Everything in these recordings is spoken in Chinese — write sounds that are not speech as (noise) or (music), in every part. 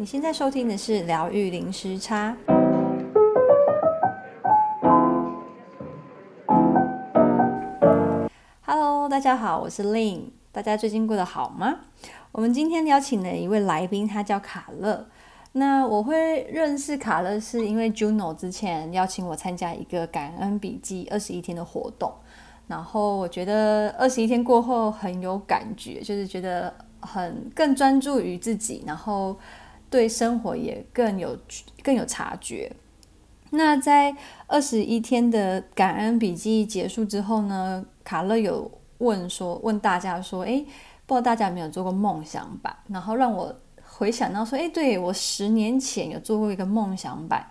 你现在收听的是疗愈零时差。Hello，大家好，我是 Lynn，大家最近过得好吗？我们今天邀请了一位来宾，他叫卡乐。那我会认识卡乐，是因为 Juno 之前邀请我参加一个感恩笔记二十一天的活动，然后我觉得二十一天过后很有感觉，就是觉得很更专注于自己，然后。对生活也更有更有察觉。那在二十一天的感恩笔记结束之后呢，卡勒有问说，问大家说，诶，不知道大家有没有做过梦想版？然后让我回想到说，诶，对，我十年前有做过一个梦想版。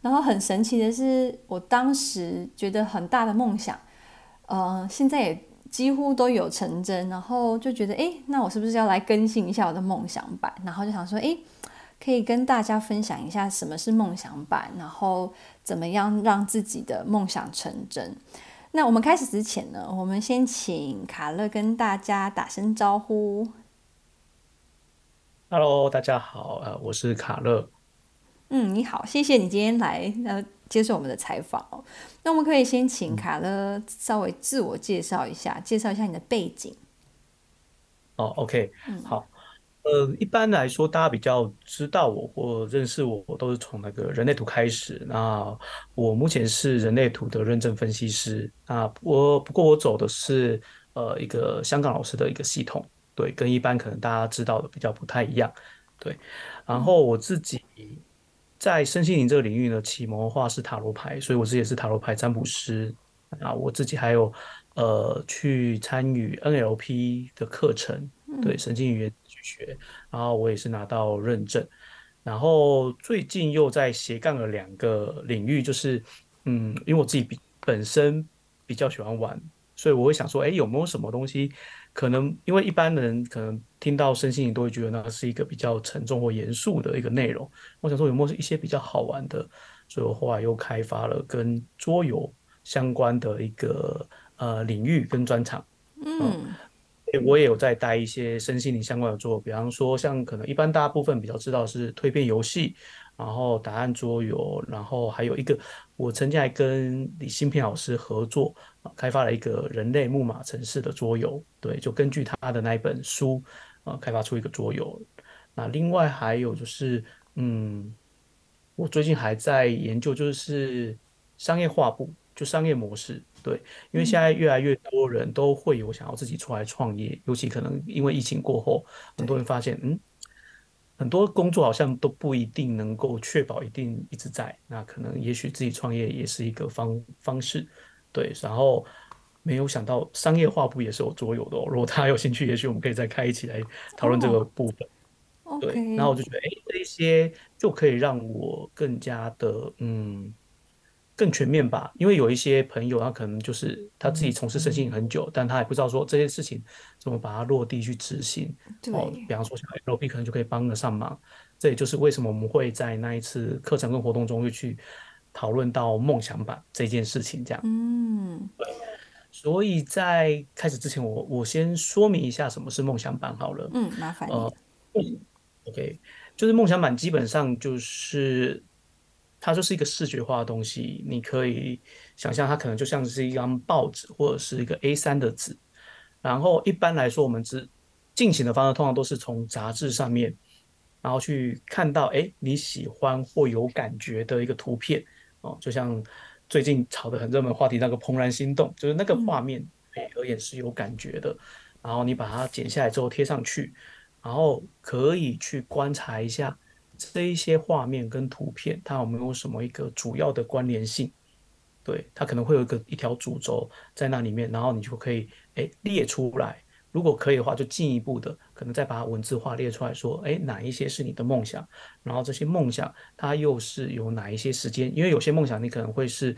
然后很神奇的是，我当时觉得很大的梦想，呃，现在也几乎都有成真。然后就觉得，诶，那我是不是要来更新一下我的梦想版？然后就想说，诶。可以跟大家分享一下什么是梦想版，然后怎么样让自己的梦想成真。那我们开始之前呢，我们先请卡乐跟大家打声招呼。Hello，大家好，呃，我是卡乐。嗯，你好，谢谢你今天来呃接受我们的采访。那我们可以先请卡乐稍微自我介绍一下，介绍一下你的背景。哦，OK，嗯，好。呃，一般来说，大家比较知道我或认识我，我都是从那个人类图开始。那我目前是人类图的认证分析师。那我不过我走的是呃一个香港老师的一个系统，对，跟一般可能大家知道的比较不太一样，对。然后我自己在身心灵这个领域呢，启蒙的话是塔罗牌，所以我自己也是塔罗牌占卜师。啊，我自己还有呃去参与 NLP 的课程，对，神经语言。学，然后我也是拿到认证，然后最近又在斜杠了两个领域，就是嗯，因为我自己比本身比较喜欢玩，所以我会想说，哎，有没有什么东西可能？因为一般人可能听到身心灵都会觉得那是一个比较沉重或严肃的一个内容。我想说有没有一些比较好玩的？所以我后来又开发了跟桌游相关的一个呃领域跟专场，嗯。嗯我也有在带一些身心灵相关的作，比方说像可能一般大部分比较知道是蜕变游戏，然后答案桌游，然后还有一个我曾经还跟李新平老师合作啊，开发了一个人类木马城市的桌游，对，就根据他的那一本书啊，开发出一个桌游。那另外还有就是，嗯，我最近还在研究就是商业化部，就商业模式。对，因为现在越来越多人都会有想要自己出来创业，尤其可能因为疫情过后，很多人发现，嗯，很多工作好像都不一定能够确保一定一直在，那可能也许自己创业也是一个方方式。对，然后没有想到商业画布也是有桌游的哦。如果大家有兴趣，也许我们可以再开一起来讨论这个部分。Oh, 对.然后我就觉得，哎，这些就可以让我更加的，嗯。更全面吧，因为有一些朋友，他可能就是他自己从事身心很久，嗯，但他也不知道说这些事情怎么把它落地去执行。对，哦，比方说像 NLP 可能就可以帮得上忙。这也就是为什么我们会在那一次课程跟活动中会去讨论到梦想版这件事情。这样，嗯，对。所以在开始之前我，我我先说明一下什么是梦想版好了。嗯，麻烦你。呃，OK，就是梦想版基本上就是。它就是一个视觉化的东西，你可以想象它可能就像是一张报纸或者是一个 A3 的纸。然后一般来说，我们只进行的方式通常都是从杂志上面，然后去看到哎你喜欢或有感觉的一个图片哦，就像最近炒的很热门话题那个《怦然心动》，就是那个画面对而言是有感觉的。然后你把它剪下来之后贴上去，然后可以去观察一下。这一些画面跟图片，它有没有什么一个主要的关联性？对，它可能会有一个一条主轴在那里面，然后你就可以诶列出来。如果可以的话，就进一步的可能再把它文字化列出来说，诶哪一些是你的梦想？然后这些梦想它又是有哪一些时间？因为有些梦想你可能会是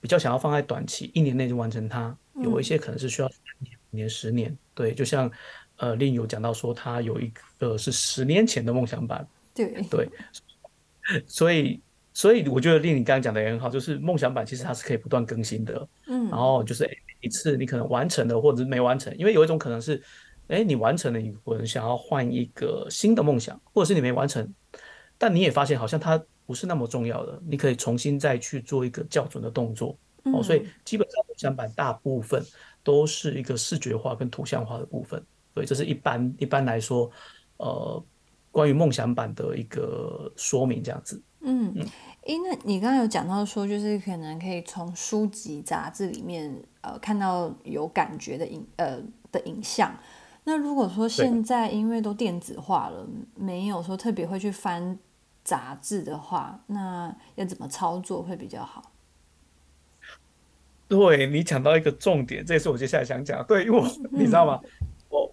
比较想要放在短期，一年内就完成它；有一些可能是需要三年、五年、十年。对，就像呃另有讲到说，他有一个是十年前的梦想版。对 (laughs) 对，所以所以我觉得令你刚刚讲的也很好，就是梦想版其实它是可以不断更新的，嗯，然后就是一次你可能完成了或者是没完成，因为有一种可能是，哎，你完成了，你可能想要换一个新的梦想，或者是你没完成，但你也发现好像它不是那么重要的，你可以重新再去做一个校准的动作。哦，所以基本上梦想版大部分都是一个视觉化跟图像化的部分。所以这是一般一般来说，呃，关于梦想版的一个说明这样子。嗯，哎，那你刚刚有讲到说，就是可能可以从书籍杂志里面呃看到有感觉的影呃的影像。那如果说现在因为都电子化了，没有说特别会去翻杂志的话，那要怎么操作会比较好？对，你讲到一个重点，这也是我接下来想讲。对，因为我你知道吗？我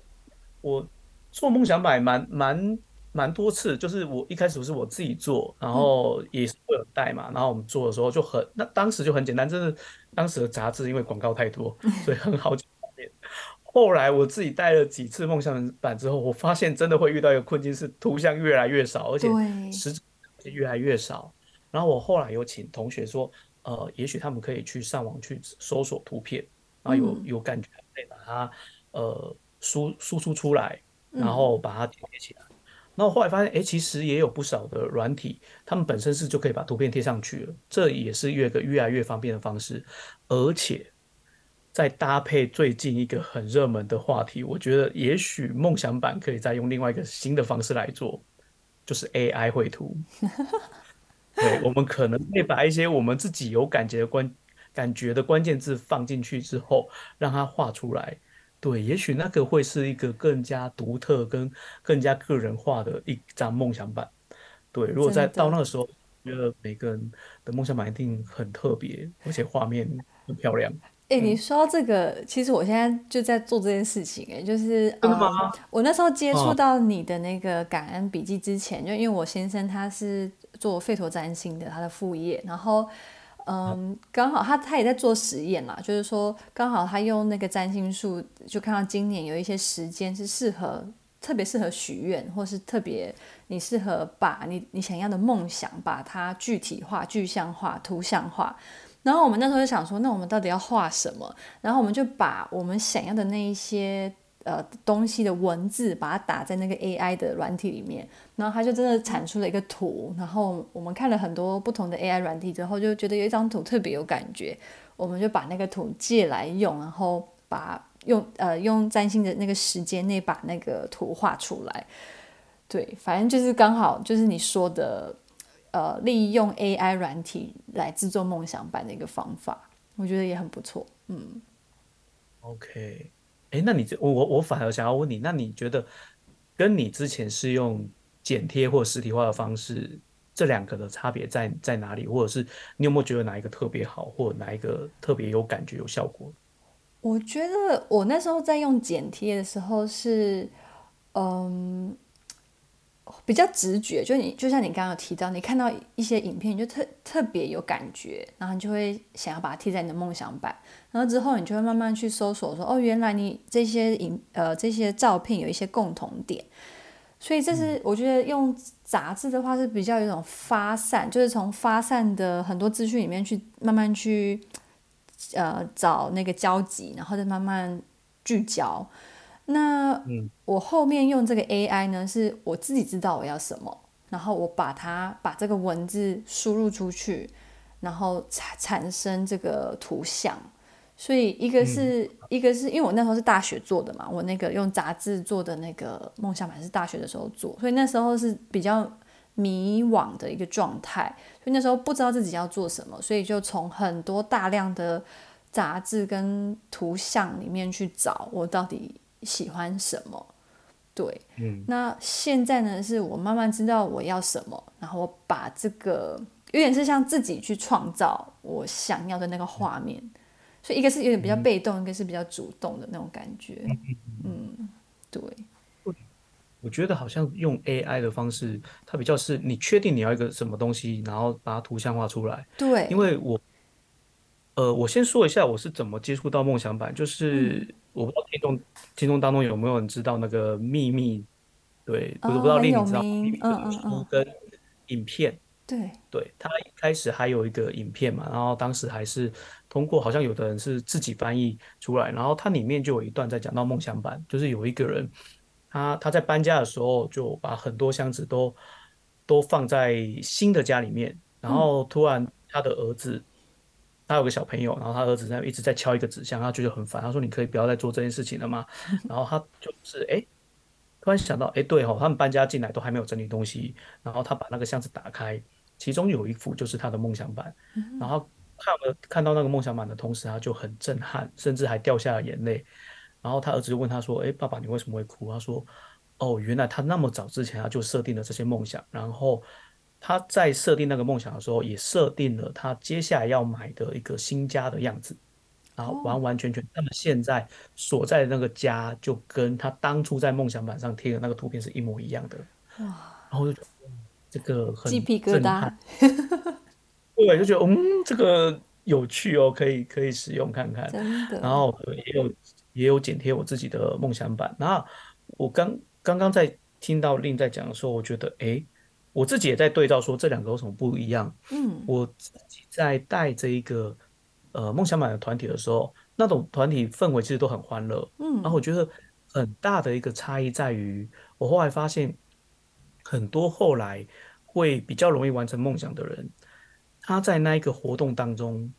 我做梦想版蛮蛮蛮多次，就是我一开始是我自己做，然后也是会有带嘛，然后我们做的时候就很，那当时就很简单，就是当时的杂志因为广告太多，所以很好。后来我自己带了几次梦想版之后，我发现真的会遇到一个困境，是图像越来越少，而且实质越来越少。然后我后来有请同学说，呃，也许他们可以去上网去搜索图片，然后有有感觉可以把它呃输输出出来，然后把它贴起来。然后后来发现，哎，其实也有不少的软体，他们本身是就可以把图片贴上去了，这也是越个越来越方便的方式，而且。再搭配最近一个很热门的话题，我觉得也许梦想版可以再用另外一个新的方式来做，就是 AI 绘图。(laughs) 对，我们可能会把一些我们自己有感觉的关感觉的关键字放进去之后，让它画出来。对，也许那个会是一个更加独特跟更加个人化的一张梦想版。对，如果在到那个时候，觉得每个人的梦想版一定很特别，而且画面很漂亮。哎、欸，你说到这个，嗯、其实我现在就在做这件事情。哎，就是真的吗？嗯、我那时候接触到你的那个感恩笔记之前，哦、就因为我先生他是做费陀占星的，他的副业，然后嗯，刚好他他也在做实验啦，就是说刚好他用那个占星术，就看到今年有一些时间是适合，特别适合许愿，或是特别你适合把你你想要的梦想把它具体化、具象化、图像化。然后我们那时候就想说，那我们到底要画什么？然后我们就把我们想要的那一些呃东西的文字，把它打在那个 AI 的软体里面，然后它就真的产出了一个图。然后我们看了很多不同的 AI 软体之后，就觉得有一张图特别有感觉，我们就把那个图借来用，然后把用呃用占星的那个时间内把那个图画出来。对，反正就是刚好就是你说的。呃，利用 AI 软体来制作梦想版的一个方法，我觉得也很不错。嗯，OK，哎，那你这我我我反而想要问你，那你觉得跟你之前是用剪贴或实体化的方式，这两个的差别在在哪里？或者是你有没有觉得哪一个特别好，或者哪一个特别有感觉、有效果？我觉得我那时候在用剪贴的时候是，嗯。比较直觉，就你就像你刚刚有提到，你看到一些影片，你就特特别有感觉，然后你就会想要把它贴在你的梦想板，然后之后你就会慢慢去搜索说，哦，原来你这些影呃这些照片有一些共同点，所以这是我觉得用杂志的话是比较有一种发散，就是从发散的很多资讯里面去慢慢去呃找那个交集，然后再慢慢聚焦。那我后面用这个 AI 呢，是我自己知道我要什么，然后我把它把这个文字输入出去，然后产产生这个图像。所以一个是、嗯、一个是因为我那时候是大学做的嘛，我那个用杂志做的那个梦想版是大学的时候做，所以那时候是比较迷惘的一个状态，所以那时候不知道自己要做什么，所以就从很多大量的杂志跟图像里面去找我到底。喜欢什么？对，嗯，那现在呢？是我慢慢知道我要什么，然后我把这个有点是像自己去创造我想要的那个画面，嗯、所以一个是有点比较被动，嗯、一个是比较主动的那种感觉。嗯，对。我觉得好像用 AI 的方式，它比较是你确定你要一个什么东西，然后把它图像化出来。对，因为我，呃，我先说一下我是怎么接触到梦想版，就是。嗯我不知道听众听众当中有没有人知道那个秘密？对，我、哦、不知道令你知道秘密的书跟影片。对，对他一开始还有一个影片嘛，然后当时还是通过好像有的人是自己翻译出来，然后它里面就有一段在讲到梦想版，就是有一个人他他在搬家的时候就把很多箱子都都放在新的家里面，然后突然他的儿子，他有个小朋友，然后他儿子在一直在敲一个纸箱，他觉得很烦，他说：“你可以不要再做这件事情了吗？”然后他就是哎，突然想到哎，对哦，他们搬家进来都还没有整理东西，然后他把那个箱子打开，其中有一幅就是他的梦想板，然后看了看到那个梦想板的同时，他就很震撼，甚至还掉下了眼泪。然后他儿子就问他说：“哎，爸爸，你为什么会哭？”他说。哦，原来他那么早之前他就设定了这些梦想，然后他在设定那个梦想的时候，也设定了他接下来要买的一个新家的样子，然后完完全全，他们现在所在的那个家就跟他当初在梦想板上贴的那个图片是一模一样的。哇！然后就觉得这个很鸡皮疙瘩，对，就觉得嗯，这个有趣哦，可以可以使用看看。真的。然后也有也有剪贴我自己的梦想板，然后我刚。刚刚在听到 Lin 在讲的时候，我觉得，哎，我自己也在对照说这两个有什么不一样。嗯，我自己在带这一个呃梦想版的团体的时候，那种团体氛围其实都很欢乐。嗯，然后我觉得很大的一个差异在于，我后来发现很多后来会比较容易完成梦想的人，他在那一个活动当中，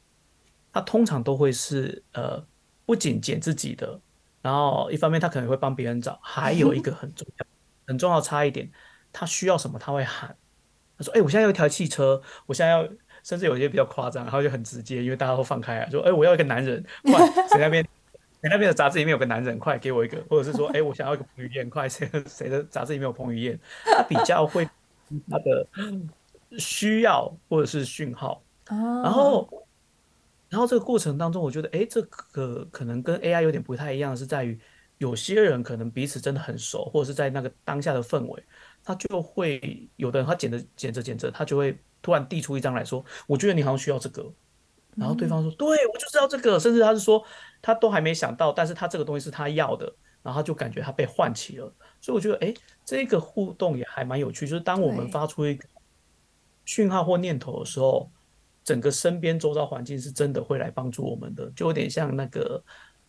他通常都会是呃不仅捡自己的。然后一方面他可能会帮别人找，还有一个很重要、(laughs) 很重要差一点，他需要什么他会喊，他说：“哎，我现在有一台汽车，我现在要，甚至有些比较夸张，然后就很直接，因为大家都放开啊，说：哎，我要一个男人，快，谁那边，谁那边的杂志里面有个男人，快给我一个，或者是说，哎，我想要一个彭于晏，快，谁谁的杂志里面有彭于晏，他比较会他的需要或者是讯号，然后。”然后这个过程当中，我觉得，哎，这个可能跟 AI 有点不太一样，是在于有些人可能彼此真的很熟，或者是在那个当下的氛围，他就会有的人他剪着剪着剪着，他就会突然递出一张来说，我觉得你好像需要这个，然后对方说，对，我就是要这个，甚至他是说他都还没想到，但是他这个东西是他要的，然后他就感觉他被唤起了，所以我觉得，哎，这个互动也还蛮有趣，就是当我们发出一个讯号或念头的时候。整个身边周遭环境是真的会来帮助我们的，就有点像那个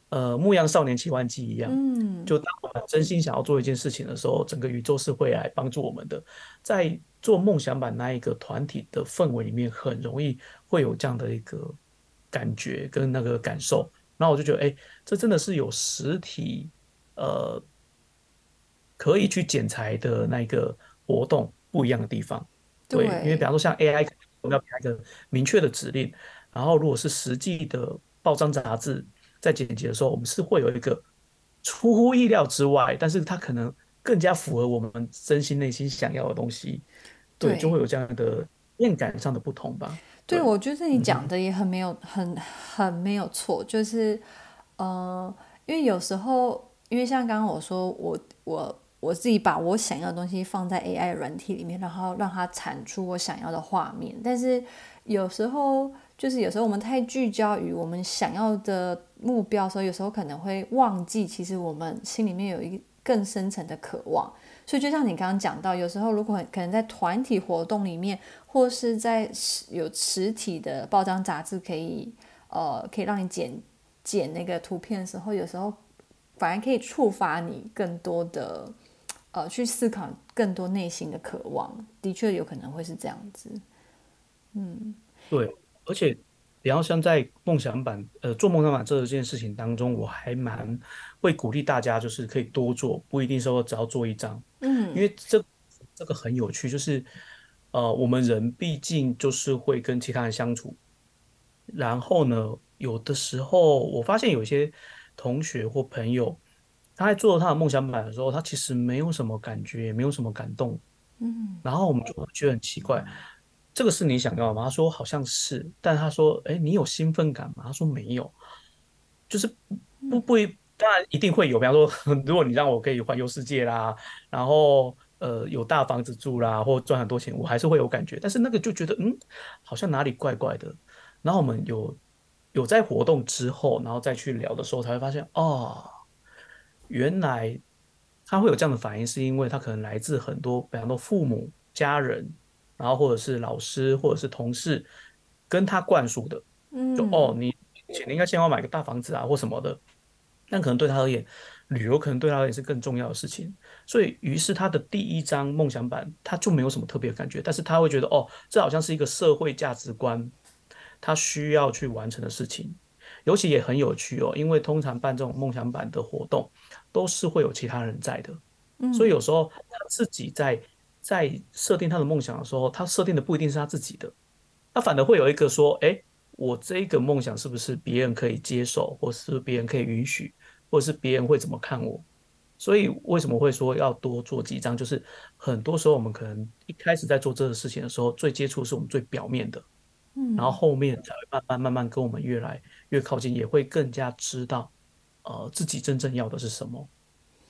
呃《牧羊少年奇幻记》一样，嗯，就当我们真心想要做一件事情的时候，整个宇宙是会来帮助我们的。在做梦想版那一个团体的氛围里面，很容易会有这样的一个感觉跟那个感受。然后我就觉得，哎，这真的是有实体呃可以去剪裁的那个活动不一样的地方。对，对，因为比方说像 AI。我们要给他一个明确的指令，然后如果是实际的报章杂志在剪辑的时候，我们是会有一个出乎意料之外，但是它可能更加符合我们真心内心想要的东西，对，对就会有这样的面感上的不同吧。对，对我觉得你讲的也很没有、嗯、很很没有错，就是呃，因为有时候，因为像刚刚我说，我我。我自己把我想要的东西放在 AI 软体里面，然后让它产出我想要的画面。但是有时候，就是有时候我们太聚焦于我们想要的目标，所以有时候可能会忘记，其实我们心里面有一个更深层的渴望。所以就像你刚刚讲到，有时候如果可能在团体活动里面，或是在有实体的报章杂志可以，呃，可以让你剪剪那个图片的时候，有时候反而可以触发你更多的。呃，去思考更多内心的渴望，的确有可能会是这样子。嗯，对，而且比方像在梦想版，呃，做梦想版这件事情当中，我还蛮会鼓励大家，就是可以多做，不一定说只要做一张。嗯，因为这这个很有趣，就是呃，我们人毕竟就是会跟其他人相处，然后呢，有的时候我发现有些同学或朋友。他在做他的梦想版的时候，他其实没有什么感觉，也没有什么感动。嗯，然后我们就会觉得很奇怪，这个是你想要的吗？他说好像是，但他说，哎，你有兴奋感吗？他说没有，就是不不，当然一定会有。比方说，(laughs) 如果你让我可以环游世界啦，然后呃有大房子住啦，或赚很多钱，我还是会有感觉。但是那个就觉得，嗯，好像哪里怪怪的。然后我们有有在活动之后，然后再去聊的时候，才会发现，哦。原来他会有这样的反应，是因为他可能来自很多，比方说父母、家人，然后或者是老师，或者是同事，跟他灌输的，就哦，你你应该先要买个大房子啊，或什么的。但可能对他而言，旅游可能对他而言是更重要的事情。所以，于是他的第一张梦想版他就没有什么特别的感觉，但是他会觉得哦，这好像是一个社会价值观，他需要去完成的事情。尤其也很有趣哦，因为通常办这种梦想版的活动，都是会有其他人在的，嗯，所以有时候他自己在在设定他的梦想的时候，他设定的不一定是他自己的，他反而会有一个说，哎，我这个梦想是不是别人可以接受，或是别人可以允许，或者是别人会怎么看我？所以为什么会说要多做几张？就是很多时候我们可能一开始在做这个事情的时候，最接触是我们最表面的。嗯，然后后面才会慢慢慢慢跟我们越来越靠近，也会更加知道，呃，自己真正要的是什么。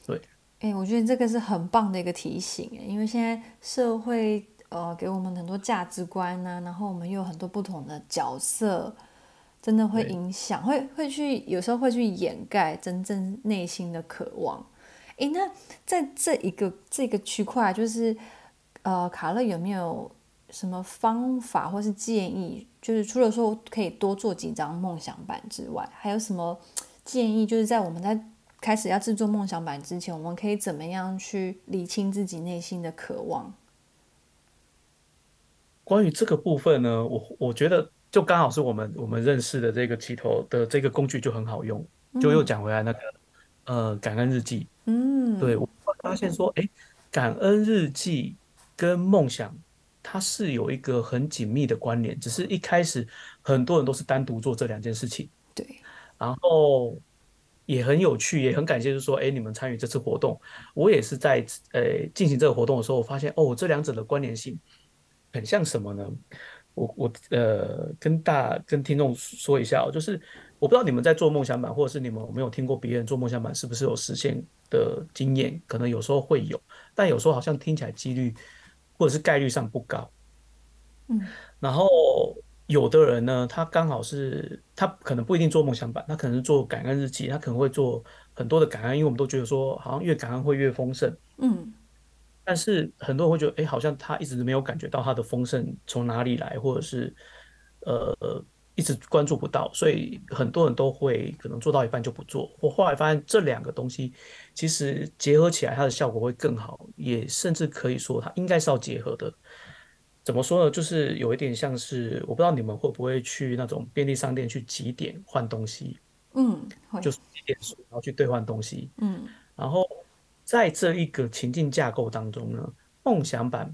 对，哎、欸，我觉得这个是很棒的一个提醒，因为现在社会呃给我们很多价值观呐、啊，然后我们又有很多不同的角色，真的会影响，会会去有时候会去掩盖真正内心的渴望。哎，那在这一个这个区块，就是呃，卡勒有没有？什么方法或是建议？就是除了说可以多做几张梦想版之外，还有什么建议？就是在我们在开始要制作梦想版之前，我们可以怎么样去理清自己内心的渴望？关于这个部分呢，我我觉得就刚好是我们我们认识的这个起头的这个工具就很好用，就又讲回来那个、嗯、呃感恩日记。嗯，对，我发现说，哎，感恩日记跟梦想。它是有一个很紧密的关联，只是一开始很多人都是单独做这两件事情。对，然后也很有趣，也很感谢，就是说，哎，你们参与这次活动，我也是在呃进行这个活动的时候，我发现哦，这两者的关联性很像什么呢？我我呃跟大跟听众说一下哦，就是我不知道你们在做梦想版，或者是你们有没有听过别人做梦想版，是不是有实现的经验？可能有时候会有，但有时候好像听起来几率。或者是概率上不高，嗯，然后有的人呢，他刚好是他可能不一定做梦想版，他可能是做感恩日记，他可能会做很多的感恩，因为我们都觉得说，好像越感恩会越丰盛，嗯，但是很多人会觉得，哎，好像他一直没有感觉到他的丰盛从哪里来，或者是呃。一直关注不到，所以很多人都会可能做到一半就不做。我后来发现这两个东西其实结合起来，它的效果会更好，也甚至可以说它应该是要结合的。怎么说呢？就是有一点像是，我不知道你们会不会去那种便利商店去集点换东西，嗯，就是集点数，然后去兑换东西，嗯，然后在这一个情境架构当中呢，梦想版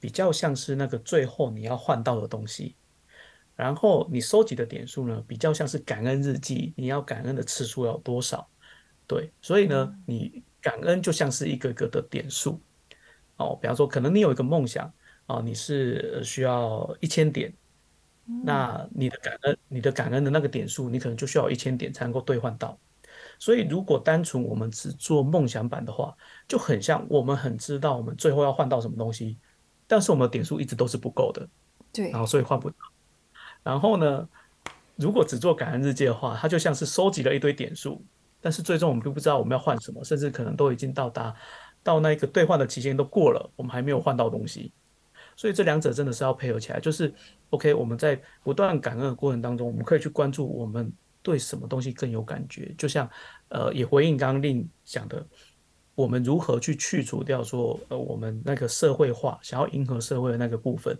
比较像是那个最后你要换到的东西。然后你收集的点数呢，比较像是感恩日记，你要感恩的次数要多少？对，所以呢，你感恩就像是一个个的点数哦。比方说，可能你有一个梦想啊，你是需要一千点，那你的感恩，你的感恩的那个点数，你可能就需要一千点才能够兑换到。所以，如果单纯我们只做梦想版的话，就很像我们很知道我们最后要换到什么东西，但是我们的点数一直都是不够的，对，然后所以换不到。然后呢，如果只做感恩日记的话，它就像是收集了一堆点数，但是最终我们并不知道我们要换什么，甚至可能都已经到达到那个兑换的期限都过了，我们还没有换到东西。所以这两者真的是要配合起来。就是 OK，我们在不断感恩的过程当中，我们可以去关注我们对什么东西更有感觉。就像呃，也回应刚刚令讲的，我们如何去去除掉说呃，我们那个社会化想要迎合社会的那个部分。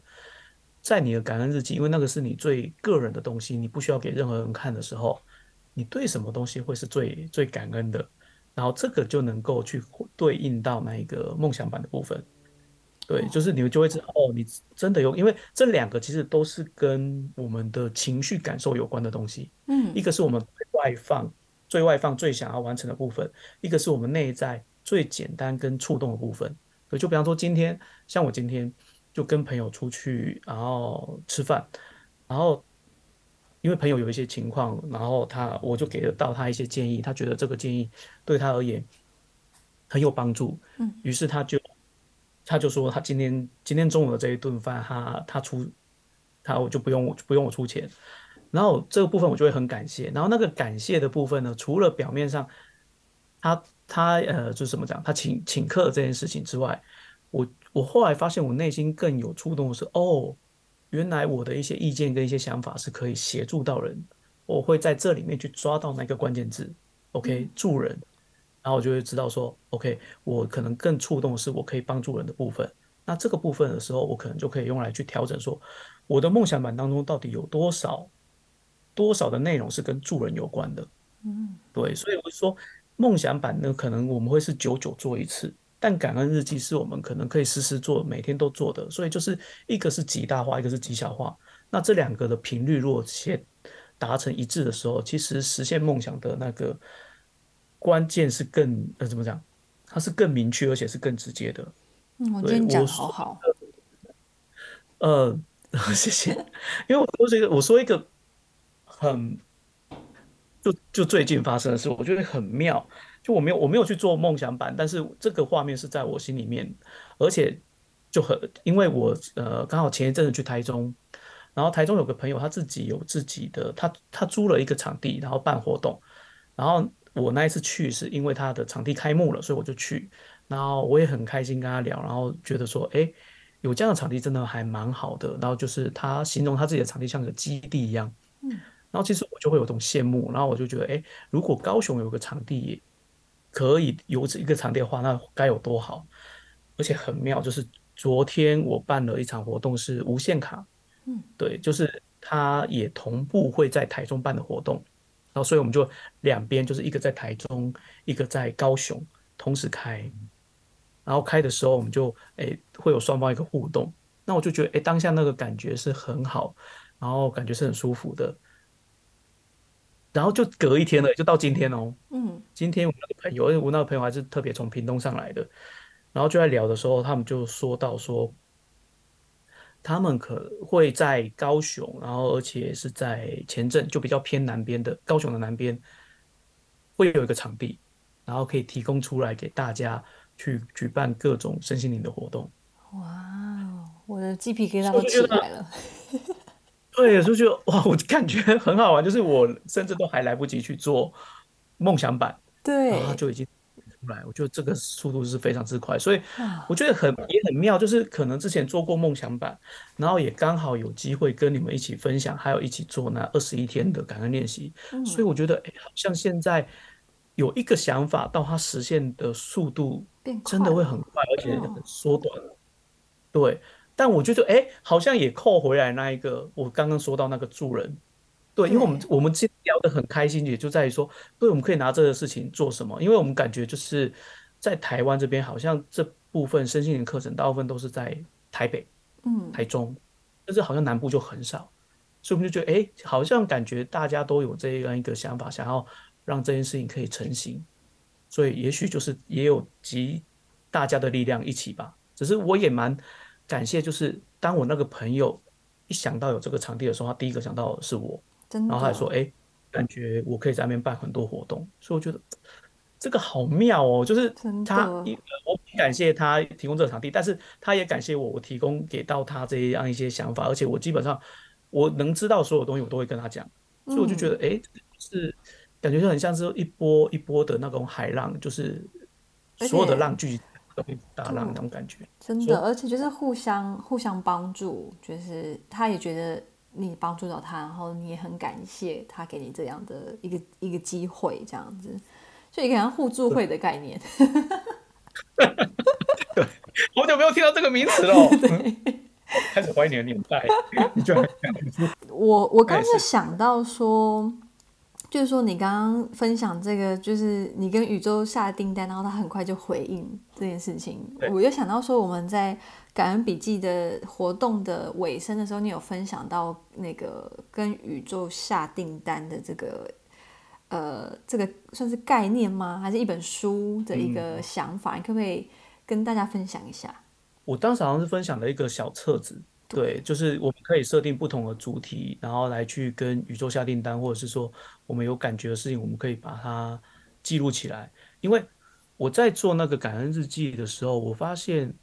在你的感恩日记，因为那个是你最个人的东西，你不需要给任何人看的时候，你对什么东西会是最最感恩的？然后这个就能够去对应到那一个梦想版的部分。对，就是你们就会知道，哦，你真的有，因为这两个其实都是跟我们的情绪感受有关的东西。嗯，一个是我们外放、最外放、最想要完成的部分，一个是我们内在最简单跟触动的部分。就比方说，今天像我今天。就跟朋友出去，然后吃饭，然后因为朋友有一些情况，然后他我就给了到他一些建议，他觉得这个建议对他而言很有帮助，嗯，于是他就他就说他今天今天中午的这一顿饭，他他出他我就不用不用我出钱，然后这个部分我就会很感谢，然后那个感谢的部分呢，除了表面上他他呃就是怎么讲，他请请客这件事情之外，我。我后来发现，我内心更有触动的是，哦，原来我的一些意见跟一些想法是可以协助到人。我会在这里面去抓到那个关键字，OK，助人。然后我就会知道说，OK，我可能更触动的是我可以帮助人的部分。那这个部分的时候，我可能就可以用来去调整说，我的梦想版当中到底有多少多少的内容是跟助人有关的。嗯，对，所以我说梦想版呢，可能我们会是久久做一次，但感恩日记是我们可能可以时时做，每天都做的。所以就是一个是极大化，一个是极小化。那这两个的频率如果先达成一致的时候，其实实现梦想的那个。关键是更呃怎么讲？它是更明确，而且是更直接的。嗯，我觉得你讲好好。呃，(laughs) 谢谢。因为我说这个，我说一个很就就最近发生的事，我觉得很妙。就我没有我没有去做梦想版，但是这个画面是在我心里面，而且就很因为我呃刚好前一阵子去台中，然后台中有个朋友他自己有自己的，他他租了一个场地，然后办活动，然后。我那一次去是因为他的场地开幕了，所以我就去，然后我也很开心跟他聊，然后觉得说，哎，有这样的场地真的还蛮好的。然后就是他形容他自己的场地像个基地一样，嗯，然后其实我就会有种羡慕，然后我就觉得，哎，如果高雄有个场地可以有这一个场地的话，那该有多好。而且很妙，就是昨天我办了一场活动是无限卡，嗯，对，就是他也同步会在台中办的活动。然后，所以我们就两边就是一个在台中，一个在高雄，同时开。然后开的时候，我们就诶会有双方一个互动。那我就觉得诶当下那个感觉是很好，然后感觉是很舒服的。然后就隔一天了，就到今天哦。嗯。今天我那个朋友，我那个朋友还是特别从屏东上来的，然后就在聊的时候，他们就说到说。他们可会在高雄，然后而且是在前镇，就比较偏南边的高雄的南边，会有一个场地，然后可以提供出来给大家去举办各种身心灵的活动。哇，我的鸡皮疙瘩都起来了。对，就觉得哇，我感觉很好玩，就是我甚至都还来不及去做梦想版，对，然后就已经。来，我觉得这个速度是非常之快，所以我觉得很也很妙，就是可能之前做过梦想版，然后也刚好有机会跟你们一起分享，还有一起做那二十一天的感恩练习，所以我觉得哎，好像现在有一个想法，到它实现的速度真的会很快，而且很缩短了。对，但我觉得哎，好像也扣回来那一个，我刚刚说到那个助人。对，因为我们我们今天聊得很开心，也就在于说，对，我们可以拿这个事情做什么？因为我们感觉就是在台湾这边，好像这部分身心灵课程大部分都是在台北、嗯，台中，但是好像南部就很少，所以我们就觉得，哎，好像感觉大家都有这样一个想法，想要让这件事情可以成型，所以也许就是也有集大家的力量一起吧。只是我也蛮感谢，就是当我那个朋友一想到有这个场地的时候，他第一个想到的是我。然后还说，哎，感觉我可以在那边办很多活动，所以我觉得这个好妙哦。就是他，我感谢他提供这个场地，但是他也感谢我，我提供给到他这样一些想法，而且我基本上我能知道所有东西，我都会跟他讲，所以我就觉得，哎，是感觉就很像是一波一波的那种海浪，就是所有的浪聚集大浪那种感觉。真的，而且就是互相互相帮助，就是他也觉得。你帮助到他，然后你也很感谢他给你这样的一个一个机会，这样子，所以一个像互助会的概念。对，(laughs) 好久没有听到这个名词了，(laughs) 开始怀念年代。你居然我我刚是想到说，就是说你刚刚分享这个，就是你跟宇宙下订单，然后他很快就回应这件事情，我就想到说我们在。感恩笔记的活动的尾声的时候，你有分享到那个跟宇宙下订单的这个，呃，这个算是概念吗？还是一本书的一个想法？嗯、你可不可以跟大家分享一下？我当时好像是分享了一个小册子，对，对，就是我们可以设定不同的主题，然后来去跟宇宙下订单，或者是说我们有感觉的事情，我们可以把它记录起来。因为我在做那个感恩日记的时候，我发现，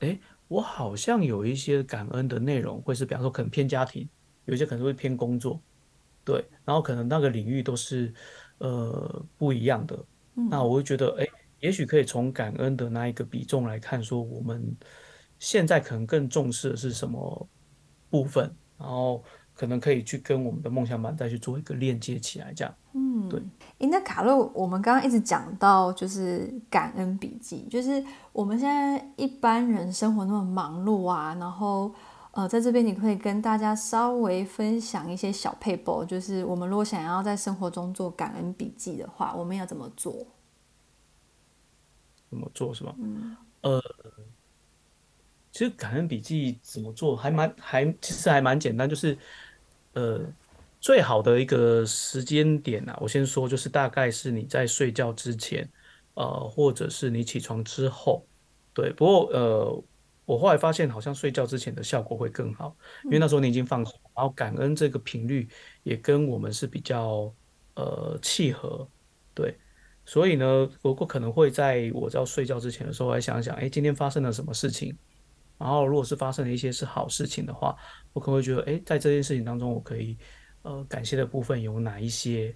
哎。我好像有一些感恩的内容，会是比方说可能偏家庭，有一些可能会偏工作，对，然后可能那个领域都是呃不一样的。嗯、那我会觉得，哎，也许可以从感恩的那一个比重来看，说我们现在可能更重视的是什么部分，然后可能可以去跟我们的梦想版再去做一个链接起来，这样。嗯，对。诶，那卡洛，我们刚刚一直讲到就是感恩笔记，就是我们现在一般人生活那么忙碌啊，然后呃，在这边你可以跟大家稍微分享一些小撇步，就是我们如果想要在生活中做感恩笔记的话，我们要怎么做？怎么做是吧？嗯，呃，其实感恩笔记怎么做还蛮还其实还蛮简单，就是呃。最好的一个时间点啊，我先说，就是大概是你在睡觉之前，呃，或者是你起床之后，对。不过呃，我后来发现好像睡觉之前的效果会更好，因为那时候你已经放松，然后感恩这个频率也跟我们是比较呃契合，对。所以呢，我我可能会在我要睡觉之前的时候来想想，哎，今天发生了什么事情。然后如果是发生了一些是好事情的话，我可能会觉得，哎，在这件事情当中，我可以。呃，感谢的部分有哪一些？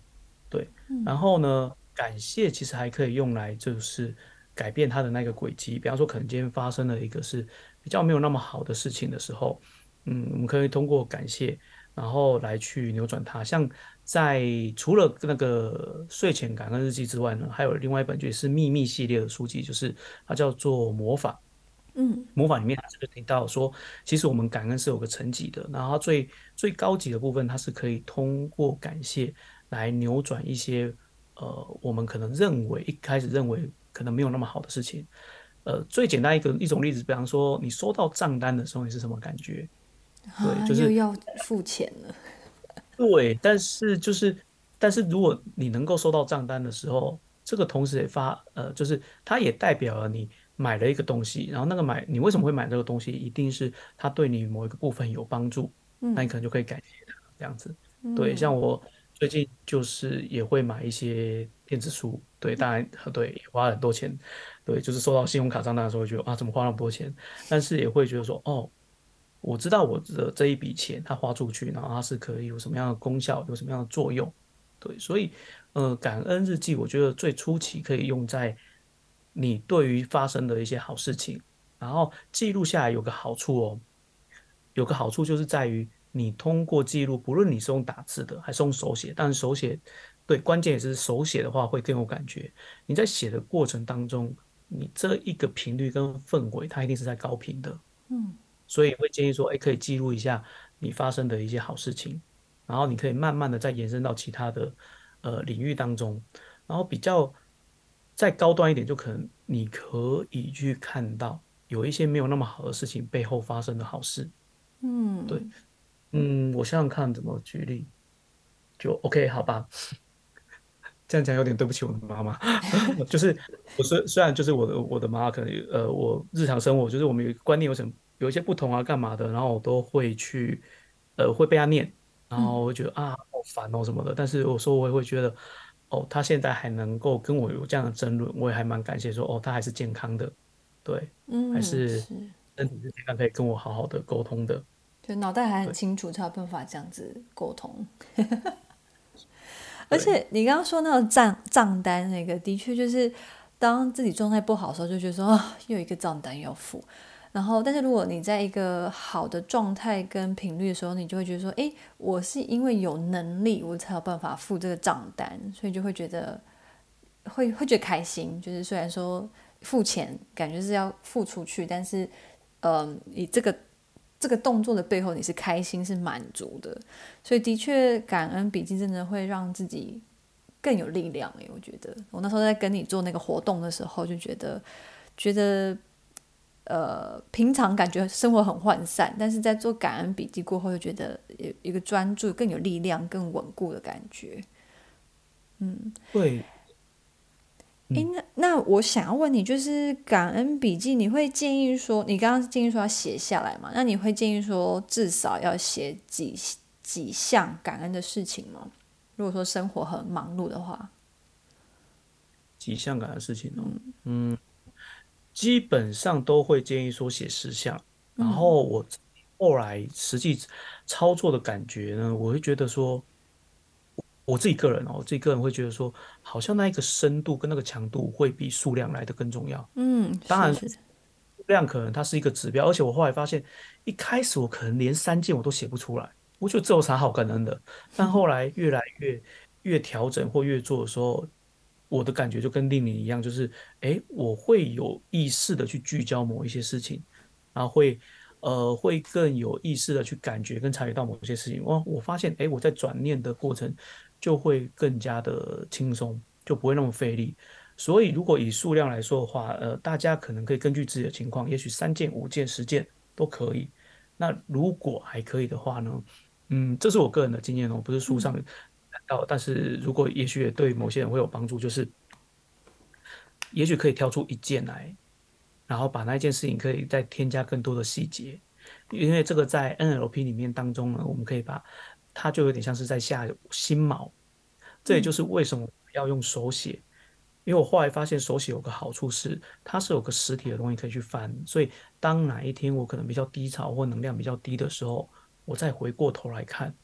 对，然后呢，感谢其实还可以用来就是改变它的那个轨迹。比方说，可能今天发生了一个是比较没有那么好的事情的时候，嗯，我们可以通过感谢，然后来去扭转它。像在除了那个睡前感恩日记之外呢，还有另外一本就是秘密系列的书籍，就是它叫做魔法。嗯，魔法里面是不是提到说，其实我们感恩是有个层级的，然后最最高级的部分，它是可以通过感谢来扭转一些呃，我们可能认为一开始认为可能没有那么好的事情。呃，最简单一个一种例子，比方说你收到账单的时候，你是什么感觉？对，就是又要付钱了。对，但是就是，但是如果你能够收到账单的时候，这个同时也发呃，就是它也代表了你。买了一个东西，然后那个买你为什么会买这个东西？一定是它对你某一个部分有帮助，嗯、那你可能就可以感谢它这样子。嗯、对，像我最近就是也会买一些电子书，对，当然对也花了很多钱，对，就是收到信用卡账单的时候会觉得啊，怎么花那么多钱？但是也会觉得说，哦，我知道我的这一笔钱它花出去，然后它是可以有什么样的功效，有什么样的作用？对，所以呃，感恩日记我觉得最初期可以用在。你对于发生的一些好事情，然后记录下来有个好处哦，有个好处就是在于你通过记录，不论你是用打字的还是用手写，但是手写对，关键也是手写的话会更有感觉。你在写的过程当中，你这一个频率跟氛围，它一定是在高频的，嗯，所以会建议说，哎，可以记录一下你发生的一些好事情，然后你可以慢慢的再延伸到其他的呃领域当中，然后比较。再高端一点，就可能你可以去看到有一些没有那么好的事情背后发生的好事。嗯，对，嗯，我想想看怎么举例，就 OK 好吧？(laughs) 这样讲有点对不起我的妈妈，(laughs) 就是我虽虽然就是我的我的妈可能呃，我日常生活就是我们有观念有什么有一些不同啊，干嘛的，然后我都会去呃会被她念，然后我会觉得、嗯、啊好烦哦什么的，但是有时候我也会觉得。哦，他现在还能够跟我有这样的争论，我也还蛮感谢说。哦，他还是健康的，对，嗯，还是身体是健康，可以跟我好好的沟通的，就脑袋还很清楚，才有办法这样子沟通。(laughs) 而且你刚刚说那个账账单，那个的确就是，当自己状态不好的时候，就觉得说啊，又一个账单要付。然后，但是如果你在一个好的状态跟频率的时候，你就会觉得说，诶，我是因为有能力，我才有办法付这个账单，所以就会觉得会会觉得开心。就是虽然说付钱感觉是要付出去，但是，嗯，你这个这个动作的背后，你是开心是满足的。所以的确，感恩笔记真的会让自己更有力量。诶，我觉得我那时候在跟你做那个活动的时候，就觉得觉得。呃，平常感觉生活很涣散，但是在做感恩笔记过后，又觉得有一个专注、更有力量、更稳固的感觉。嗯，对。哎、嗯，那那我想要问你，就是感恩笔记，你会建议说，你刚刚建议说要写下来嘛？那你会建议说，至少要写几几项感恩的事情吗？如果说生活很忙碌的话，几项感恩的事情呢？嗯。嗯基本上都会建议说写十项，然后我后来实际操作的感觉呢，我会觉得说，我自己个人哦，我自己个人会觉得说，好像那一个深度跟那个强度会比数量来的更重要。嗯，当然数量可能它是一个指标，而且我后来发现，一开始我可能连三件我都写不出来，我觉得这有啥好感恩的？但后来越来越越调整或越做的时候，我的感觉就跟令你一样，就是哎，我会有意识的去聚焦某一些事情，然后会呃会更有意识的去感觉跟察觉到某些事情。哇，我发现哎，我在转念的过程就会更加的轻松，就不会那么费力。所以如果以数量来说的话，呃，大家可能可以根据自己的情况，也许三件、五件、十件都可以。那如果还可以的话呢？嗯，这是我个人的经验哦，不是书上谈到，嗯，但是如果也许也对某些人会有帮助，就是也许可以挑出一件来，然后把那件事情可以再添加更多的细节，因为这个在 NLP 里面当中呢，我们可以把它就有点像是在下心锚，这也就是为什么要用手写。因为我后来发现手写有个好处是，它是有个实体的东西可以去翻，所以当哪一天我可能比较低潮或能量比较低的时候，我再回过头来看，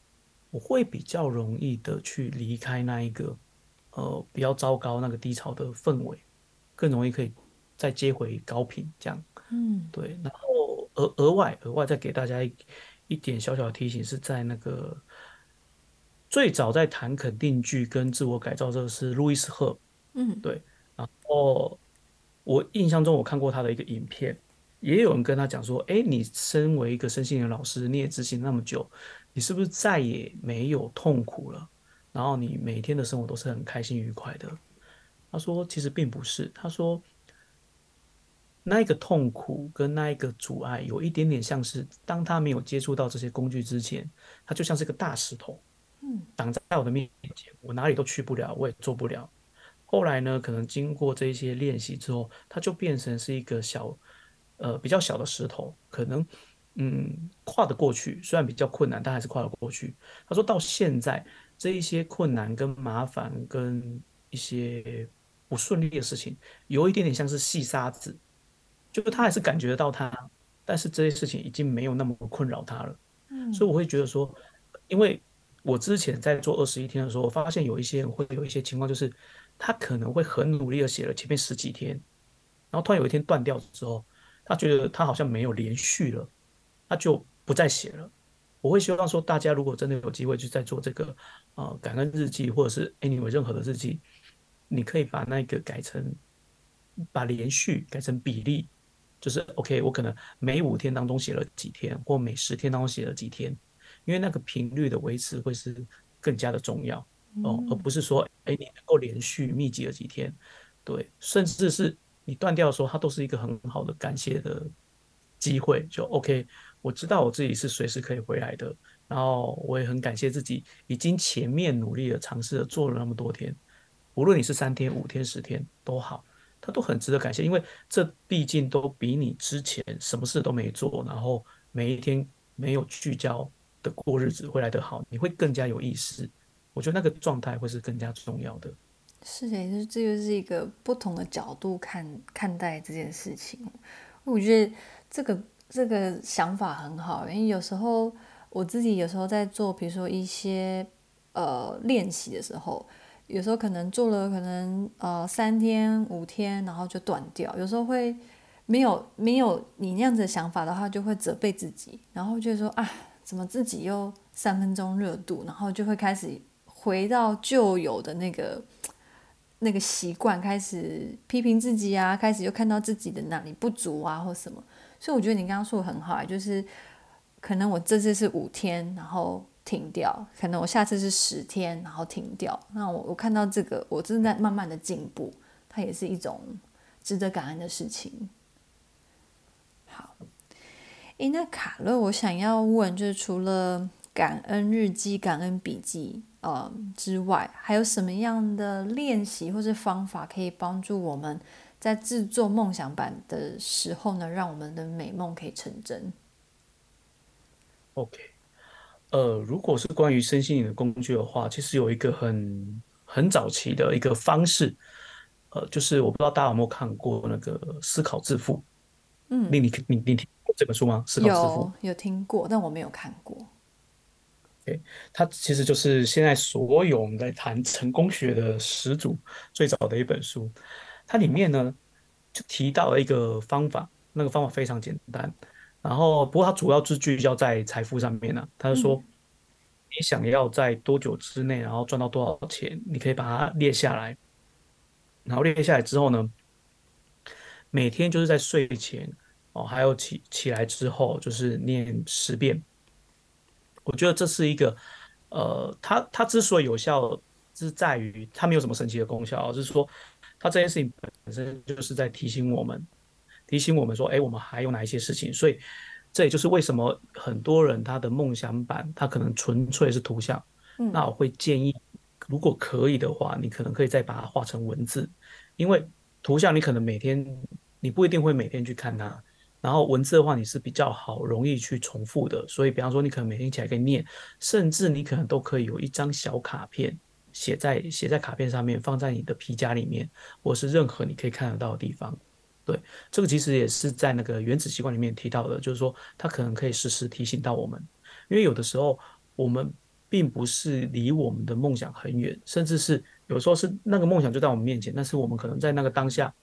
我会比较容易的去离开那一个呃比较糟糕那个低潮的氛围，更容易可以再接回高频这样。嗯，对。然后额额外额外再给大家一一点小小的提醒，是在那个最早在谈肯定句跟自我改造这个是路易斯赫。嗯，对。然后我印象中我看过他的一个影片，也有人跟他讲说：“哎，你身为一个身心灵老师，你也执行那么久，你是不是再也没有痛苦了？然后你每天的生活都是很开心愉快的？”他说：“其实并不是。他说，那一个痛苦跟那一个阻碍，有一点点像是当他没有接触到这些工具之前，他就像是个大石头，嗯，挡在我的面前，我哪里都去不了，我也做不了。”后来呢，可能经过这些练习之后，它就变成是一个小，呃，比较小的石头，可能，嗯，跨得过去。虽然比较困难，但还是跨得过去。他说到现在，这一些困难跟麻烦跟一些不顺利的事情，有一点点像是细沙子，就是他还是感觉得到它，但是这些事情已经没有那么困扰他了。嗯，所以我会觉得说，因为我之前在做二十一天的时候，我发现有一些人会有一些情况，就是。他可能会很努力的写了前面十几天，然后突然有一天断掉之后，他觉得他好像没有连续了，他就不再写了。我会希望说，大家如果真的有机会去再做这个呃感恩日记，或者是 anyway 任何的日记，你可以把那个改成把连续改成比例，就是 OK，我可能每五天当中写了几天，或每十天当中写了几天，因为那个频率的维持会是更加的重要。哦，而不是说，哎，你能够连续密集了几天，对，甚至是你断掉的时候，它都是一个很好的感谢的机会。就 OK，我知道我自己是随时可以回来的，然后我也很感谢自己已经前面努力的尝试了做了那么多天，无论你是三天、五天、十天都好，它都很值得感谢，因为这毕竟都比你之前什么事都没做，然后每一天没有聚焦的过日子会来得好，你会更加有意识。我觉得那个状态会是更加重要的。是的，就是这就是一个不同的角度看看待这件事情。我觉得这个这个想法很好，因为有时候我自己有时候在做，比如说一些呃练习的时候，有时候可能做了可能呃三天五天，然后就断掉。有时候会没有没有你那样子的想法的话，就会责备自己，然后就说啊，怎么自己又三分钟热度，然后就会开始。回到旧有的那个那个习惯，开始批评自己啊，开始又看到自己的哪里不足啊，或什么。所以我觉得你刚刚说的很好，就是可能我这次是五天，然后停掉；可能我下次是十天，然后停掉。那我我看到这个，我正在慢慢的进步，它也是一种值得感恩的事情。好，诶，那卡乐，我想要问，就是除了感恩日记、感恩笔记。呃，之外还有什么样的练习或是方法可以帮助我们在制作梦想版的时候呢，让我们的美梦可以成真？OK，呃，如果是关于身心灵的工具的话，其实有一个很很早期的一个方式，呃，就是我不知道大家有没有看过那个《思考致富》？嗯，你你你你听过这本书吗？思考致富有有听过，但我没有看过。对，它其实就是现在所有我们在谈成功学的始祖最早的一本书。它里面呢就提到了一个方法，那个方法非常简单。然后不过它主要是聚焦在财富上面呢、啊。他就说，你想要在多久之内，然后赚到多少钱，你可以把它列下来。然后列下来之后呢，每天就是在睡前哦，还有起起来之后，就是念十遍。我觉得这是一个，呃，它它之所以有效，是在于它没有什么神奇的功效，就是说它这件事情本身就是在提醒我们，提醒我们说，哎，我们还有哪一些事情。所以这也就是为什么很多人他的梦想版，他可能纯粹是图像。嗯，那我会建议。如果可以的话，你可能可以再把它画成文字，因为图像你可能每天你不一定会每天去看它，然后文字的话你是比较好容易去重复的，所以比方说你可能每天起来可以念，甚至你可能都可以有一张小卡片写在写在卡片上面，放在你的皮夹里面，或是任何你可以看得到的地方。对，这个其实也是在那个原子习惯里面提到的，就是说它可能可以时时提醒到我们，因为有的时候我们。并不是离我们的梦想很远，甚至是有时候是那个梦想就在我们面前，但是我们可能在那个当下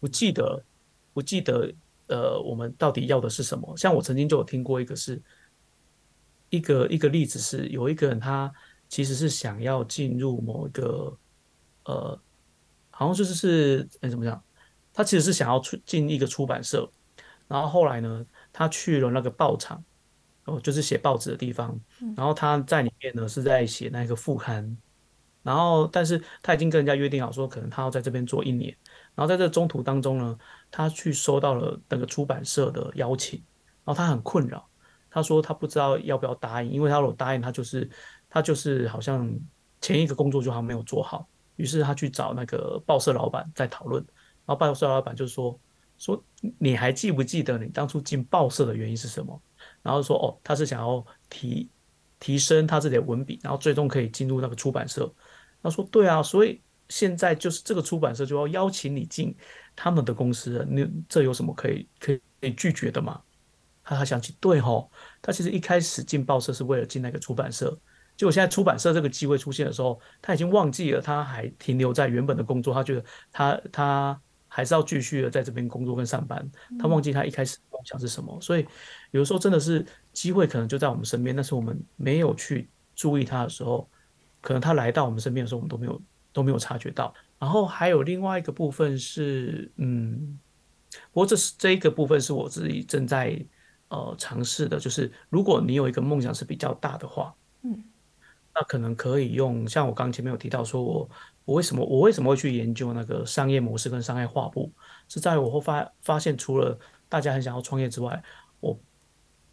不记得，不记得，呃，我们到底要的是什么？像我曾经就有听过一个是，一个一个例子是，有一个人他其实是想要进入某一个，呃，好像就是是，哎，怎么讲？他其实是想要出进一个出版社，然后后来呢，他去了那个报厂。哦，就是写报纸的地方，然后他在里面呢是在写那个副刊，然后但是他已经跟人家约定好说，可能他要在这边做一年，然后在这中途当中呢，他去收到了那个出版社的邀请，然后他很困扰，他说他不知道要不要答应，因为他如果答应，他就是他就是好像前一个工作就好像没有做好，于是他去找那个报社老板在讨论，然后报社老板就说说你还记不记得你当初进报社的原因是什么？然后说哦，他是想要提提升他自己的文笔，然后最终可以进入那个出版社。他说对啊，所以现在就是这个出版社就要邀请你进他们的公司，你这有什么可以可以可以拒绝的吗？他还想起对吼，他其实一开始进报社是为了进那个出版社，结果现在出版社这个机会出现的时候，他已经忘记了他还停留在原本的工作，他觉得他他。还是要继续的在这边工作跟上班，他忘记他一开始梦想是什么，所以有的时候真的是机会可能就在我们身边，但是我们没有去注意他的时候，可能他来到我们身边的时候，我们都没有都没有察觉到。然后还有另外一个部分是，嗯，不过这是这一个部分是我自己正在呃尝试的，就是如果你有一个梦想是比较大的话，嗯，那可能可以用像我刚前面有提到说我。我为什么我为什么会去研究那个商业模式跟商业画布？是在我后发发现，除了大家很想要创业之外，我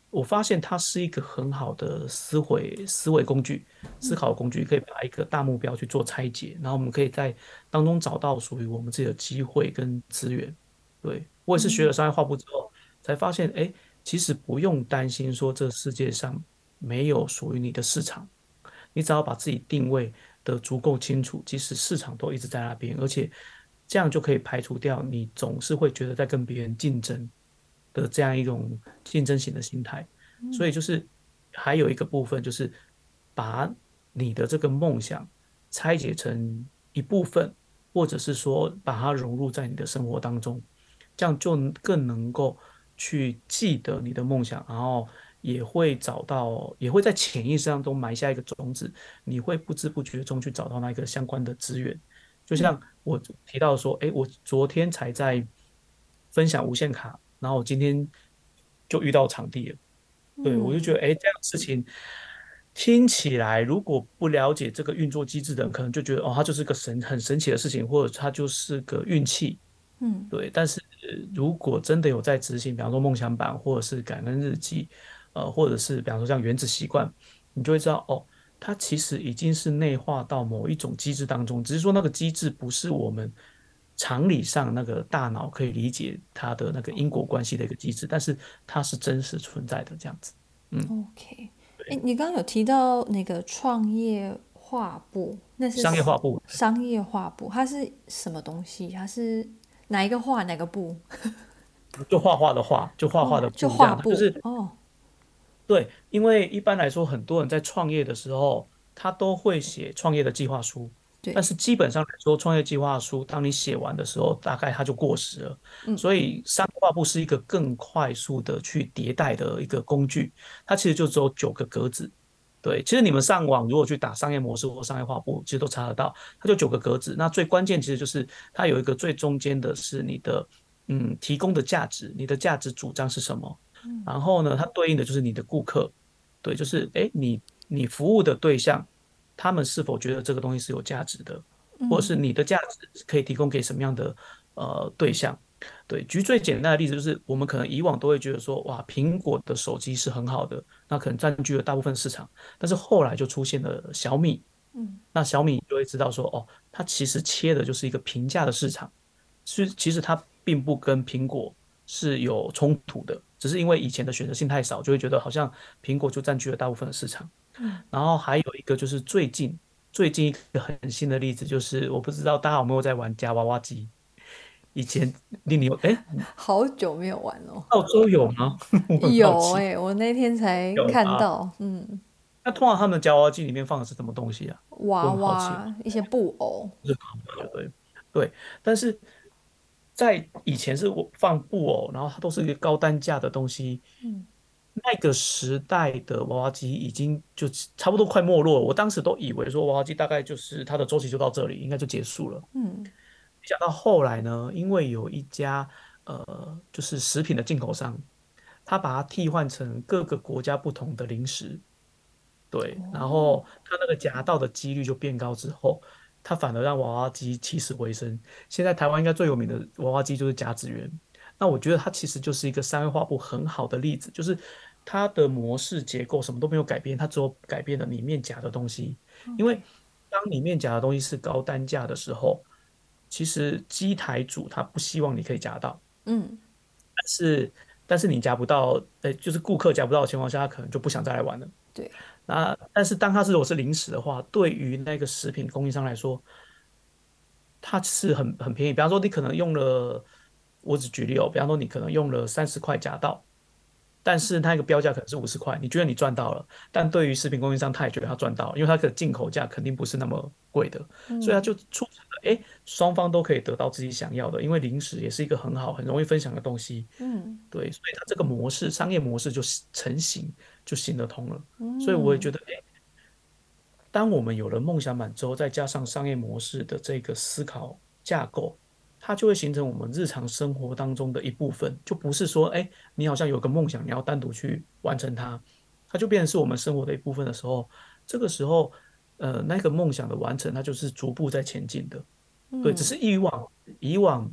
我发现它是一个很好的思维思维工具、思考工具，可以把一个大目标去做拆解，然后我们可以在当中找到属于我们自己的机会跟资源。对，我也是学了商业画布之后，才发现，哎，其实不用担心说这世界上没有属于你的市场，你只要把自己定位。的足够清楚，即使市场都一直在那边，而且这样就可以排除掉你总是会觉得在跟别人竞争的这样一种竞争型的心态。所以就是还有一个部分，就是把你的这个梦想拆解成一部分，或者是说把它融入在你的生活当中，这样就更能够去记得你的梦想，然后。也会找到，也会在潜意识当中埋下一个种子，你会不知不觉中去找到那个相关的资源。就像我提到说，哎，我昨天才在分享无限卡，然后我今天就遇到场地了。对，我就觉得，哎，这样的事情听起来，如果不了解这个运作机制的人，可能就觉得，哦，它就是个神很神奇的事情，或者它就是个运气。嗯，对。但是如果真的有在执行，比方说梦想版或者是感恩日记。呃，或者是比方说像原子习惯，你就会知道哦，它其实已经是内化到某一种机制当中，只是说那个机制不是我们常理上那个大脑可以理解它的那个因果关系的一个机制，但是它是真实存在的这样子。嗯，OK，哎，你刚刚有提到那个创业画布，那是商业画布，商业画布，它是什么东西？它是哪一个画哪个布？(laughs) 就画画的画，就画画的布，就画布，就是哦。对，因为一般来说，很多人在创业的时候，他都会写创业的计划书。对，但是基本上来说，创业计划书当你写完的时候，大概它就过时了。嗯，所以商业画布是一个更快速的去迭代的一个工具。它其实就只有九个格子，对，其实你们上网如果去打商业模式或商业画布，其实都查得到，它就九个格子。那最关键其实就是它有一个最中间的是你的嗯提供的价值，你的价值主张是什么？然后呢，它对应的就是你的顾客，对，就是哎你你服务的对象，他们是否觉得这个东西是有价值的，或者是你的价值可以提供给什么样的呃对象？对，举最简单的例子，就是我们可能以往都会觉得说，哇，苹果的手机是很好的，那可能占据了大部分市场。但是后来就出现了小米，嗯，那小米就会知道说，哦，它其实切的就是一个平价的市场，是其实它并不跟苹果是有冲突的，只是因为以前的选择性太少，就会觉得好像苹果就占据了大部分的市场。嗯，然后还有一个就是最近最近一个很新的例子，就是我不知道大家有没有在玩夹娃娃机。以前令你有哎，欸、(laughs) 好久没有玩了。澳洲有吗？(laughs) 有哎、欸，我那天才看到。啊、嗯，那通常他们的夹娃娃机里面放的是什么东西啊？娃娃，一些布偶。对对对，但是在以前是我放布偶，然后它都是一个高单价的东西。嗯，那个时代的娃娃机已经就差不多快没落了。我当时都以为说娃娃机大概就是它的周期就到这里，应该就结束了。嗯。讲到后来呢，因为有一家呃，就是食品的进口商，他把它替换成各个国家不同的零食，对，然后它那个夹到的几率就变高之后，他反而让娃娃机起死回生。现在台湾应该最有名的娃娃机就是甲子园，那我觉得它其实就是一个商业画布很好的例子，就是它的模式结构什么都没有改变，它只有改变了里面夹的东西。因为当里面夹的东西是高单价的时候。其实机台主他不希望你可以夹到，嗯，但是但是你夹不到，呃，就是顾客夹不到的情况下，他可能就不想再来玩了。对，那但是当它是如果是零食的话，对于那个食品供应商来说，它是很很便宜。比方说你可能用了，我只举例哦，比方说你可能用了三十块夹到。但是它一个标价可能是五十块，你觉得你赚到了，但对于食品供应商，他也觉得他赚到了，因为它的进口价肯定不是那么贵的，嗯、所以他就促成了，哎，双方都可以得到自己想要的，因为零食也是一个很好、很容易分享的东西，嗯，对，所以它这个模式、商业模式就成型，就行得通了。嗯、所以我也觉得，哎，当我们有了梦想版之后，再加上商业模式的这个思考架构。它就会形成我们日常生活当中的一部分，就不是说，哎，你好像有个梦想，你要单独去完成它，它就变成是我们生活的一部分的时候，这个时候，呃，那个梦想的完成，它就是逐步在前进的，对，只是以往，以往，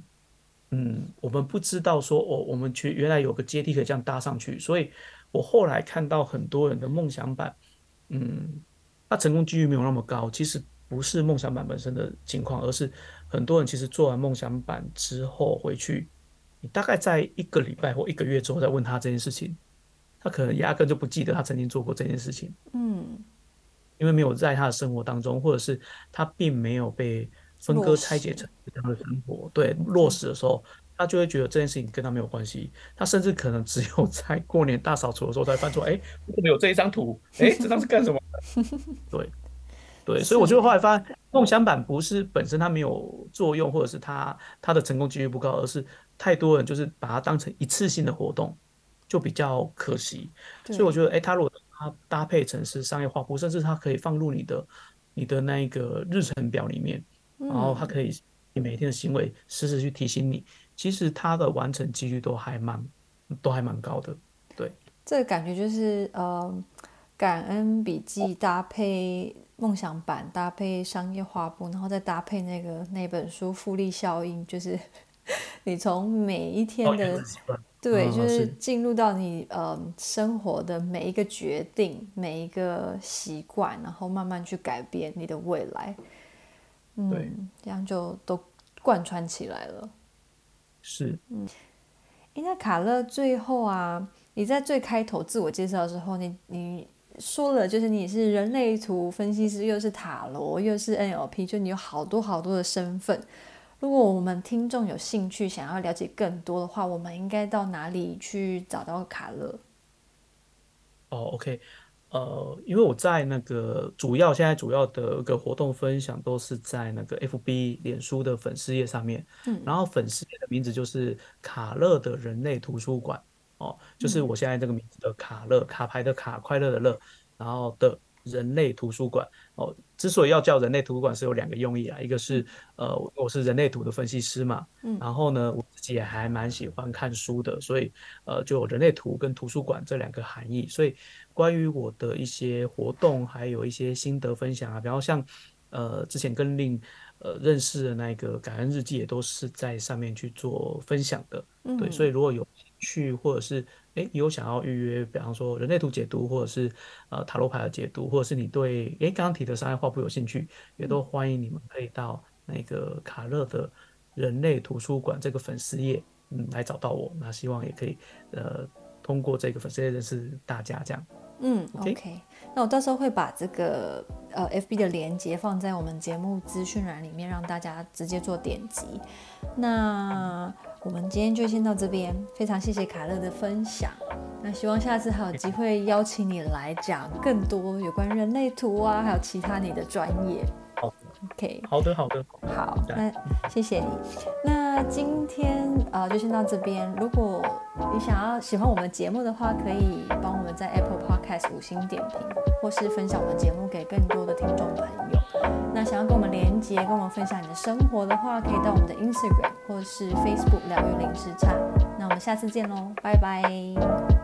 嗯，我们不知道说，哦，我们去原来有个阶梯可以这样搭上去，所以我后来看到很多人的梦想版，嗯，那成功几率没有那么高，其实不是梦想版本身的情况，而是。很多人其实做完梦想版之后回去，你大概在一个礼拜或一个月之后再问他这件事情，他可能压根就不记得他曾经做过这件事情。嗯，因为没有在他的生活当中，或者是他并没有被分割拆解成这样的生活，对，落实的时候，他就会觉得这件事情跟他没有关系。他甚至可能只有在过年大扫除的时候才翻出，哎，怎么有这一张图？哎，这张是干什么？(laughs) 对。对，所以我就后来发现，梦想版不是本身它没有作用，或者是它它的成功几率不高，而是太多人就是把它当成一次性的活动，就比较可惜。所以我觉得，哎，它如果它搭配成是商业画布，甚至它可以放入你的你的那一个日程表里面，然后它可以你每天的行为时时去提醒你，其实它的完成几率都还蛮都还蛮高的。对，这个感觉就是呃，感恩笔记搭配。梦想版搭配商业画布，然后再搭配那个那本书复利效应，就是 (laughs) 你从每一天的、哦、对，就是进入到你呃生活的每一个决定、每一个习惯，然后慢慢去改变你的未来。嗯，对这样就都贯穿起来了。是，嗯，那卡勒最后啊，你在最开头自我介绍的时候，你你。说了，就是你是人类图分析师，又是塔罗，又是 NLP，就你有好多好多的身份。如果我们听众有兴趣想要了解更多的话，我们应该到哪里去找到卡勒？哦，OK，呃，因为我在那个主要现在主要的一个活动分享都是在那个 FB 脸书的粉丝页上面，嗯，然后粉丝页的名字就是卡乐的人类图书馆。哦，就是我现在这个名字的卡乐，卡牌的卡，快乐的乐，然后的人类图书馆哦。之所以要叫人类图书馆，是有两个用意啊。一个是呃，我是人类图的分析师嘛，嗯，然后呢，我也还蛮喜欢看书的，所以呃，就有人类图跟图书馆这两个含义。所以关于我的一些活动，还有一些心得分享啊，比方像呃，之前跟令呃认识的那个感恩日记，也都是在上面去做分享的。嗯，对，所以如果有兴趣或者是诶，有想要预约，比方说人类图解读，或者是呃塔罗牌的解读，或者是你对诶刚刚提的商业画布有兴趣，也都欢迎你们可以到那个卡勒的人类图书馆这个粉丝页，嗯，来找到我。那希望也可以呃通过这个粉丝页认识大家这样。嗯，OK，, okay 那我到时候会把这个呃 FB 的连接放在我们节目资讯栏里面，让大家直接做点击。那我们今天就先到这边，非常谢谢卡乐的分享。那希望下次还有机会邀请你来讲更多有关人类图啊，还有其他你的专业。OK，好的，好的，好，那谢谢你。那今天呃就先到这边。如果你想要喜欢我们的节目的话，可以帮我们在 Apple Podcast 五星点评，或是分享我们节目给更多的听众朋友。那想要跟我们连接，跟我们分享你的生活的话，可以到我们的 Instagram 或是 Facebook 疗愈零时差。那我们下次见喽，拜拜。